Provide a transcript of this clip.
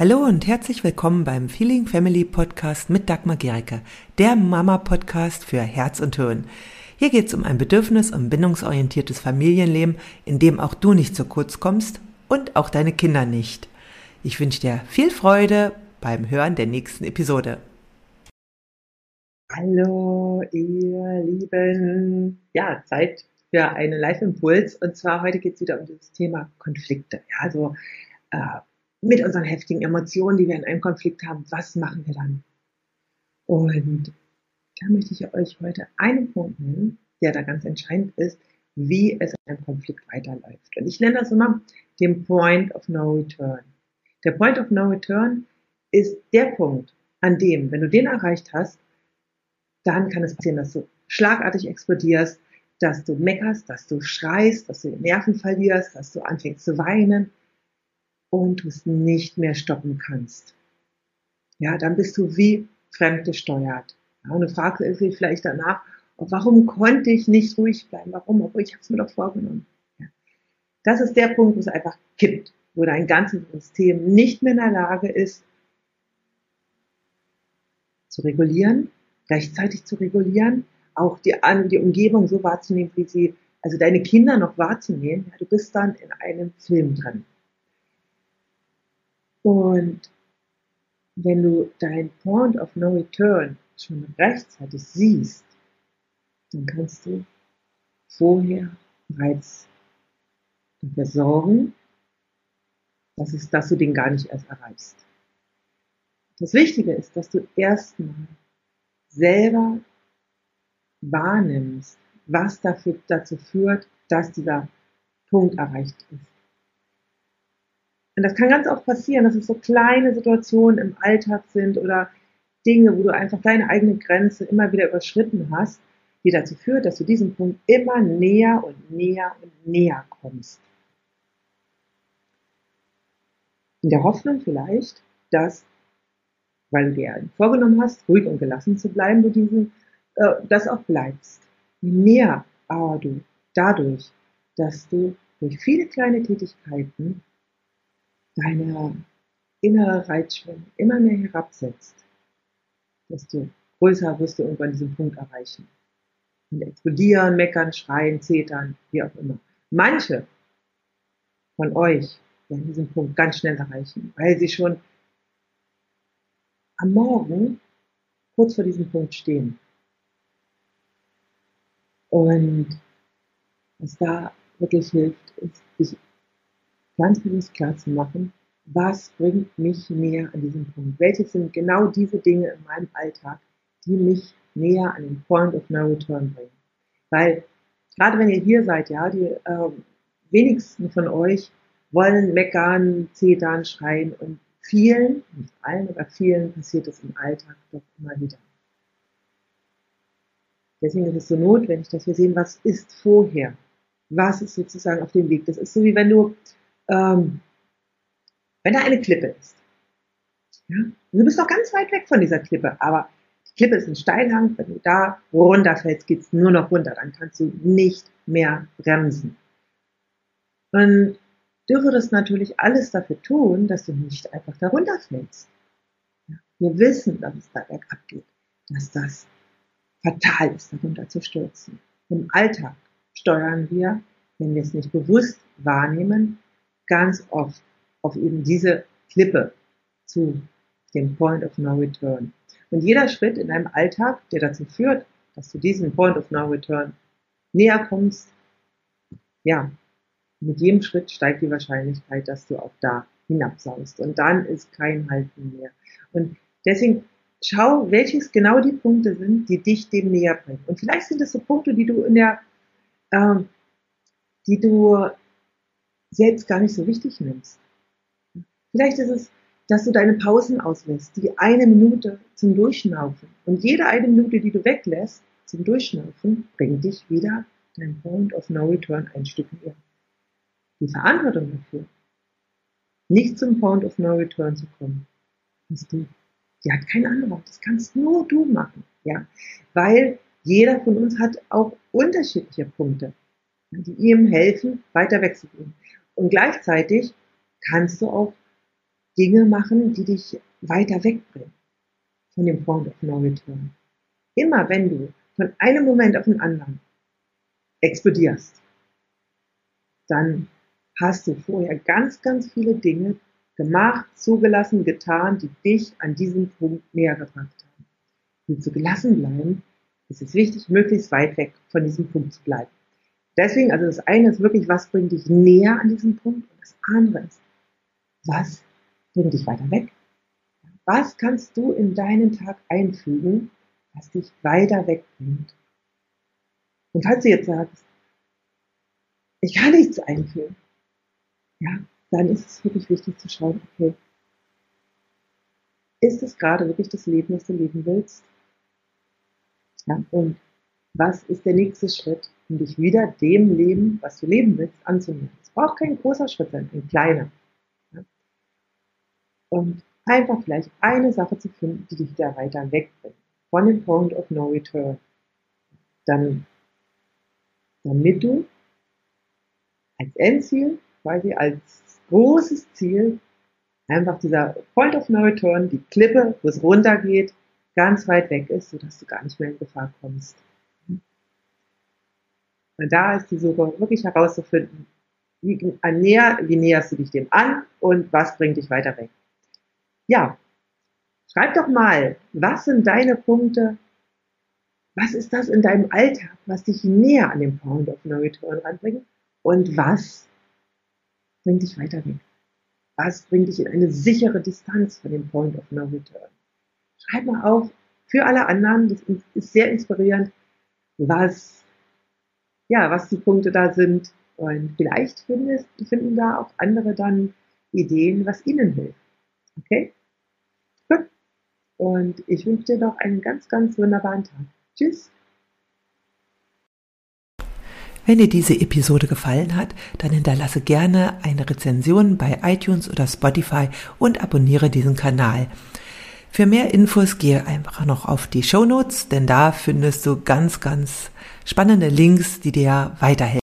Hallo und herzlich willkommen beim Feeling Family Podcast mit Dagmar Gericke, der Mama-Podcast für Herz und Hirn. Hier geht es um ein bedürfnis- und bindungsorientiertes Familienleben, in dem auch du nicht zu kurz kommst und auch deine Kinder nicht. Ich wünsche dir viel Freude beim Hören der nächsten Episode. Hallo, ihr Lieben. Ja, Zeit für einen Live-Impuls. Und zwar heute geht es wieder um das Thema Konflikte. Ja, also äh, mit unseren heftigen Emotionen, die wir in einem Konflikt haben, was machen wir dann? Und da möchte ich euch heute einen Punkt nennen, der da ganz entscheidend ist, wie es in einem Konflikt weiterläuft. Und ich nenne das immer den Point of No Return. Der Point of No Return ist der Punkt, an dem, wenn du den erreicht hast, dann kann es passieren, dass du schlagartig explodierst, dass du meckerst, dass du schreist, dass du Nerven verlierst, dass du anfängst zu weinen, und du es nicht mehr stoppen kannst. Ja, dann bist du wie fremdgesteuert. Ja, und du fragst dich vielleicht danach, warum konnte ich nicht ruhig bleiben? Warum? Obwohl ich habe es mir doch vorgenommen. Ja. Das ist der Punkt, wo es einfach kippt, wo dein ganzes System nicht mehr in der Lage ist, zu regulieren, rechtzeitig zu regulieren, auch die, die Umgebung so wahrzunehmen, wie sie, also deine Kinder noch wahrzunehmen. Ja, du bist dann in einem Film drin. Und wenn du dein Point of No Return schon rechtzeitig siehst, dann kannst du vorher bereits dafür sorgen, dass, es, dass du den gar nicht erst erreichst. Das Wichtige ist, dass du erstmal selber wahrnimmst, was dafür, dazu führt, dass dieser Punkt erreicht ist. Und das kann ganz oft passieren, dass es so kleine Situationen im Alltag sind oder Dinge, wo du einfach deine eigene Grenze immer wieder überschritten hast, die dazu führt, dass du diesem Punkt immer näher und näher und näher kommst. In der Hoffnung vielleicht, dass, weil du dir vorgenommen hast, ruhig und gelassen zu bleiben, du diesen, äh, das auch bleibst. Je mehr aber du dadurch, dass du durch viele kleine Tätigkeiten deine innere Reizschwelle immer mehr herabsetzt, desto größer wirst du irgendwann diesen Punkt erreichen. Und explodieren, meckern, schreien, zetern, wie auch immer. Manche von euch werden diesen Punkt ganz schnell erreichen, weil sie schon am Morgen kurz vor diesem Punkt stehen. Und was da wirklich hilft, ist, sich ganz bewusst klar zu machen, was bringt mich näher an diesem Punkt? Welches sind genau diese Dinge in meinem Alltag, die mich näher an den Point of No Return bringen? Weil gerade wenn ihr hier seid, ja, die äh, wenigsten von euch wollen meckern, zetern, schreien und vielen, nicht allen, aber vielen passiert es im Alltag doch immer wieder. Deswegen ist es so notwendig, dass wir sehen, was ist vorher? Was ist sozusagen auf dem Weg? Das ist so wie wenn du ähm, wenn da eine Klippe ist, ja, du bist noch ganz weit weg von dieser Klippe, aber die Klippe ist ein Steilhang, wenn du da runterfällst, geht's nur noch runter, dann kannst du nicht mehr bremsen. Und du würdest natürlich alles dafür tun, dass du nicht einfach da runterfällst. Wir wissen, dass es da bergab geht, dass das fatal ist, darunter zu stürzen. Im Alltag steuern wir, wenn wir es nicht bewusst wahrnehmen, ganz oft auf eben diese Klippe zu dem Point of No Return. Und jeder Schritt in deinem Alltag, der dazu führt, dass du diesem Point of No Return näher kommst, ja, mit jedem Schritt steigt die Wahrscheinlichkeit, dass du auch da hinabsaust. Und dann ist kein Halten mehr. Und deswegen schau, welches genau die Punkte sind, die dich dem näher bringen. Und vielleicht sind es so Punkte, die du in der, ähm, die du selbst gar nicht so wichtig nimmst. Vielleicht ist es, dass du deine Pausen auslässt, die eine Minute zum Durchschnaufen. Und jede eine Minute, die du weglässt zum Durchschnaufen, bringt dich wieder dein Point of No Return ein Stück näher. Die Verantwortung dafür, nicht zum Point of No Return zu kommen, hast du. Die hat kein anderer. Das kannst nur du machen. Ja, weil jeder von uns hat auch unterschiedliche Punkte, die ihm helfen, weiter wegzugehen. Und gleichzeitig kannst du auch Dinge machen, die dich weiter wegbringen von dem Point of No Return. Immer wenn du von einem Moment auf den anderen explodierst, dann hast du vorher ganz, ganz viele Dinge gemacht, zugelassen, getan, die dich an diesem Punkt näher gebracht haben. Willst du gelassen bleiben, ist es wichtig, möglichst weit weg von diesem Punkt zu bleiben. Deswegen, also das eine ist wirklich, was bringt dich näher an diesem Punkt und das andere ist, was bringt dich weiter weg? Was kannst du in deinen Tag einfügen, was dich weiter wegbringt? Und falls du jetzt sagst, ich kann nichts einführen, ja, dann ist es wirklich wichtig zu schauen, okay, ist es gerade wirklich das Leben, das du leben willst? Ja, und was ist der nächste Schritt, um dich wieder dem Leben, was du leben willst, anzunehmen? Es braucht kein großer Schritt sein, ein kleiner. Und einfach vielleicht eine Sache zu finden, die dich da weiter wegbringt. Von dem Point of No Return. Dann, damit du als Endziel, quasi als großes Ziel, einfach dieser Point of No Return, die Klippe, wo es runtergeht, ganz weit weg ist, sodass du gar nicht mehr in Gefahr kommst. Und da ist die Suche wirklich herauszufinden, wie, näher, wie näherst du dich dem an und was bringt dich weiter weg. Ja, schreib doch mal, was sind deine Punkte, was ist das in deinem Alltag, was dich näher an den Point of No Return ranbringt und was bringt dich weiter weg? Was bringt dich in eine sichere Distanz von dem Point of No Return? Schreib mal auf, für alle anderen, das ist sehr inspirierend, was, ja, was die Punkte da sind. Und vielleicht findest, finden da auch andere dann Ideen, was ihnen hilft. Okay? Gut. Und ich wünsche dir noch einen ganz, ganz wunderbaren Tag. Tschüss. Wenn dir diese Episode gefallen hat, dann hinterlasse gerne eine Rezension bei iTunes oder Spotify und abonniere diesen Kanal. Für mehr Infos gehe einfach noch auf die Show Notes, denn da findest du ganz, ganz spannende Links, die dir weiterhelfen.